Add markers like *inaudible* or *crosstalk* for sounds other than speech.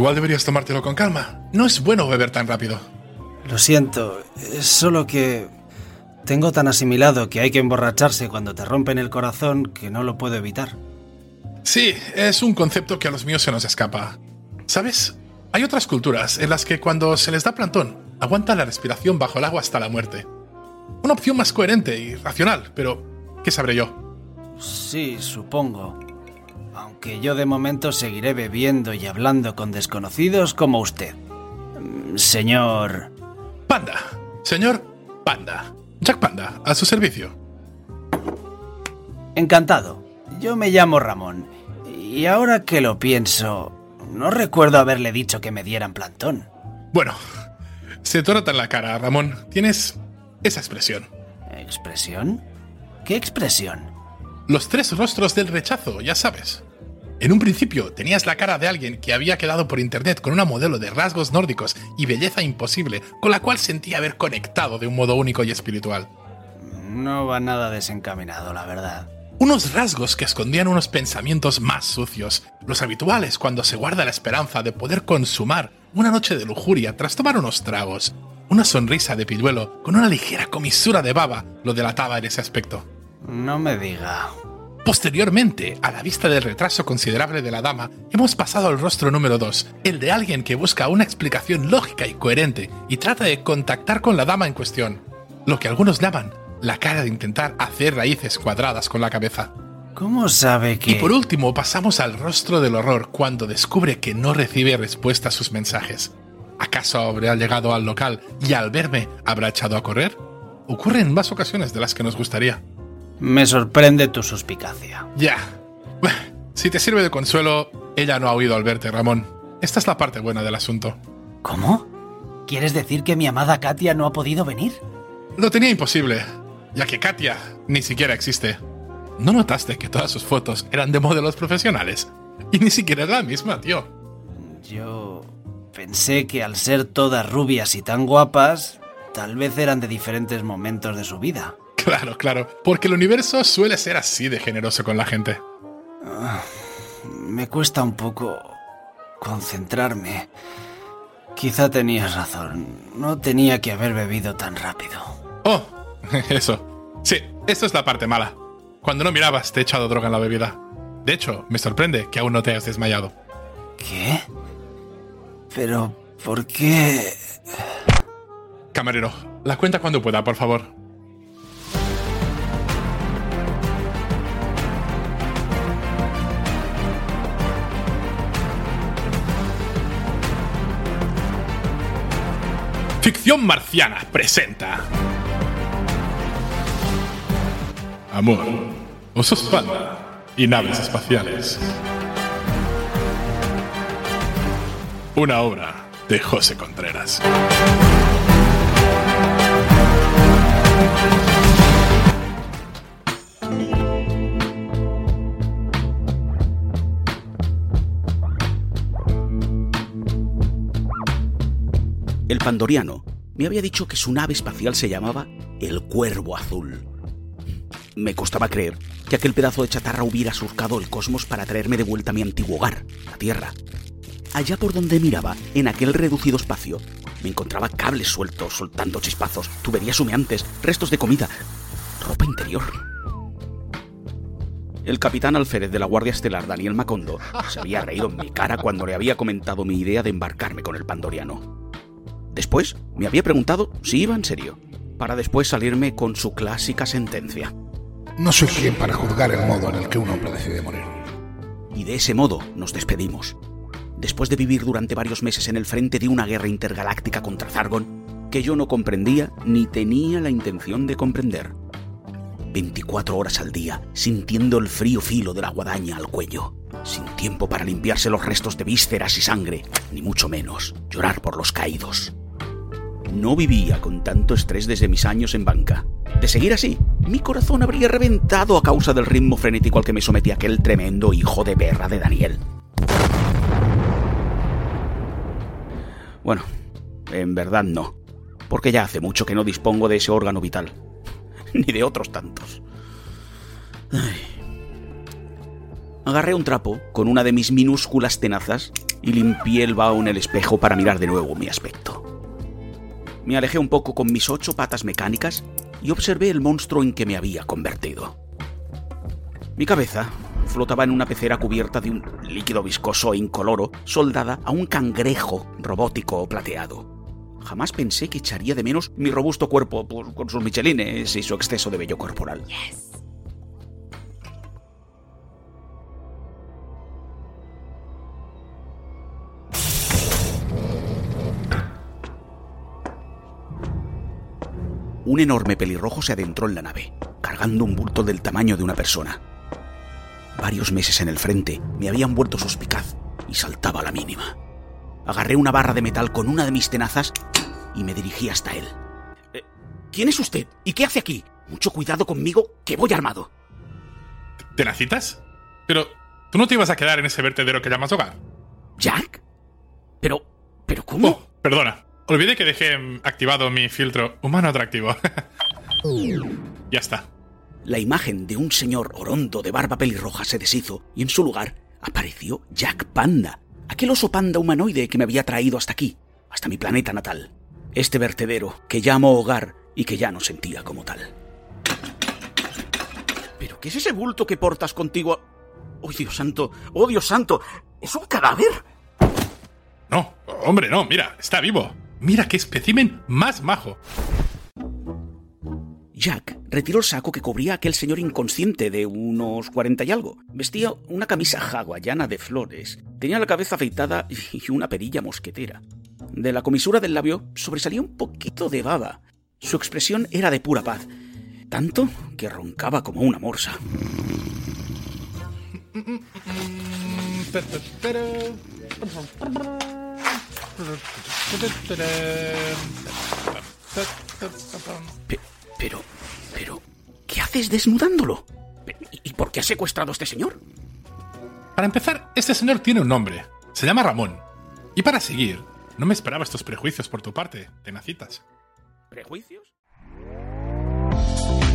Igual deberías tomártelo con calma. No es bueno beber tan rápido. Lo siento, es solo que tengo tan asimilado que hay que emborracharse cuando te rompen el corazón que no lo puedo evitar. Sí, es un concepto que a los míos se nos escapa. ¿Sabes? Hay otras culturas en las que cuando se les da plantón, aguantan la respiración bajo el agua hasta la muerte. Una opción más coherente y racional, pero ¿qué sabré yo? Sí, supongo. Aunque yo de momento seguiré bebiendo y hablando con desconocidos como usted. Mm, Señor... Panda. Señor Panda. Jack Panda, a su servicio. Encantado. Yo me llamo Ramón. Y ahora que lo pienso, no recuerdo haberle dicho que me dieran plantón. Bueno, se te nota en la cara, Ramón. Tienes esa expresión. ¿Expresión? ¿Qué expresión? Los tres rostros del rechazo, ya sabes. En un principio tenías la cara de alguien que había quedado por internet con una modelo de rasgos nórdicos y belleza imposible, con la cual sentía haber conectado de un modo único y espiritual. No va nada desencaminado, la verdad. Unos rasgos que escondían unos pensamientos más sucios, los habituales cuando se guarda la esperanza de poder consumar una noche de lujuria tras tomar unos tragos. Una sonrisa de pilluelo con una ligera comisura de baba lo delataba en ese aspecto. No me diga. Posteriormente, a la vista del retraso considerable de la dama, hemos pasado al rostro número 2, el de alguien que busca una explicación lógica y coherente y trata de contactar con la dama en cuestión, lo que algunos llaman la cara de intentar hacer raíces cuadradas con la cabeza. ¿Cómo sabe que... Y por último pasamos al rostro del horror cuando descubre que no recibe respuesta a sus mensajes. ¿Acaso habrá llegado al local y al verme habrá echado a correr? Ocurre en más ocasiones de las que nos gustaría. Me sorprende tu suspicacia. Ya. Si te sirve de consuelo, ella no ha oído al verte, Ramón. Esta es la parte buena del asunto. ¿Cómo? ¿Quieres decir que mi amada Katia no ha podido venir? Lo tenía imposible, ya que Katia ni siquiera existe. ¿No notaste que todas sus fotos eran de modelos profesionales? Y ni siquiera era la misma, tío. Yo pensé que al ser todas rubias y tan guapas, tal vez eran de diferentes momentos de su vida. Claro, claro, porque el universo suele ser así de generoso con la gente. Me cuesta un poco concentrarme. Quizá tenías razón. No tenía que haber bebido tan rápido. Oh, *laughs* eso. Sí, esto es la parte mala. Cuando no mirabas, te he echado droga en la bebida. De hecho, me sorprende que aún no te hayas desmayado. ¿Qué? Pero, ¿por qué? Camarero, la cuenta cuando pueda, por favor. Ficción Marciana presenta. Amor, osos panda y naves espaciales. Una obra de José Contreras. Pandoriano me había dicho que su nave espacial se llamaba el Cuervo Azul. Me costaba creer que aquel pedazo de chatarra hubiera surcado el cosmos para traerme de vuelta a mi antiguo hogar, la Tierra. Allá por donde miraba, en aquel reducido espacio, me encontraba cables sueltos, soltando chispazos, tuberías humeantes, restos de comida, ropa interior. El capitán alférez de la Guardia Estelar, Daniel Macondo, se había reído en mi cara cuando le había comentado mi idea de embarcarme con el pandoriano. Después me había preguntado si iba en serio, para después salirme con su clásica sentencia. No soy quien para juzgar el modo en el que un hombre decide morir. Y de ese modo nos despedimos. Después de vivir durante varios meses en el frente de una guerra intergaláctica contra Zargon, que yo no comprendía ni tenía la intención de comprender. 24 horas al día, sintiendo el frío filo de la guadaña al cuello, sin tiempo para limpiarse los restos de vísceras y sangre, ni mucho menos llorar por los caídos. No vivía con tanto estrés desde mis años en banca. De seguir así, mi corazón habría reventado a causa del ritmo frenético al que me sometía aquel tremendo hijo de perra de Daniel. Bueno, en verdad no, porque ya hace mucho que no dispongo de ese órgano vital, *laughs* ni de otros tantos. Agarré un trapo con una de mis minúsculas tenazas y limpié el vaho en el espejo para mirar de nuevo mi aspecto. Me alejé un poco con mis ocho patas mecánicas y observé el monstruo en que me había convertido. Mi cabeza flotaba en una pecera cubierta de un líquido viscoso e incoloro soldada a un cangrejo robótico plateado. Jamás pensé que echaría de menos mi robusto cuerpo con sus michelines y su exceso de vello corporal. Un enorme pelirrojo se adentró en la nave, cargando un bulto del tamaño de una persona. Varios meses en el frente me habían vuelto suspicaz y saltaba a la mínima. Agarré una barra de metal con una de mis tenazas y me dirigí hasta él. Eh, ¿Quién es usted? ¿Y qué hace aquí? Mucho cuidado conmigo, que voy armado. ¿Tenacitas? Pero, ¿tú no te ibas a quedar en ese vertedero que llamas hogar? ¿Jack? Pero... ¿Pero cómo? Oh, perdona. Olvidé que dejé activado mi filtro humano atractivo. *laughs* ya está. La imagen de un señor orondo de barba pelirroja se deshizo y en su lugar apareció Jack Panda, aquel oso panda humanoide que me había traído hasta aquí, hasta mi planeta natal. Este vertedero que llamo hogar y que ya no sentía como tal. ¿Pero qué es ese bulto que portas contigo? ¡Oh, Dios santo! ¡Oh, Dios santo! ¡Es un cadáver! No, hombre, no, mira, está vivo. Mira qué espécimen más majo. Jack retiró el saco que cubría a aquel señor inconsciente de unos cuarenta y algo. Vestía una camisa hawaiana de flores. Tenía la cabeza afeitada y una perilla mosquetera. De la comisura del labio sobresalía un poquito de baba. Su expresión era de pura paz. Tanto que roncaba como una morsa. Pe- pero, pero, ¿qué haces desnudándolo? ¿Y por qué has secuestrado a este señor? Para empezar, este señor tiene un nombre. Se llama Ramón. Y para seguir, no me esperaba estos prejuicios por tu parte, tenacitas. ¿Prejuicios?